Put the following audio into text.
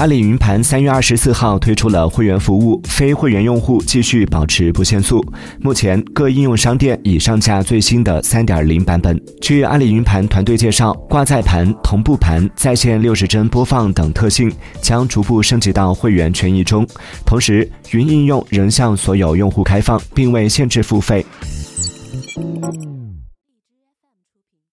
阿里云盘三月二十四号推出了会员服务非会员用户继续保持不限速。目前各应用商店已上架最新的三点零版本。据阿里云盘团队介绍挂载盘同步盘在线六十帧播放等特性将逐步升级到会员权益中同时云应用仍向所有用户开放并未限制付费。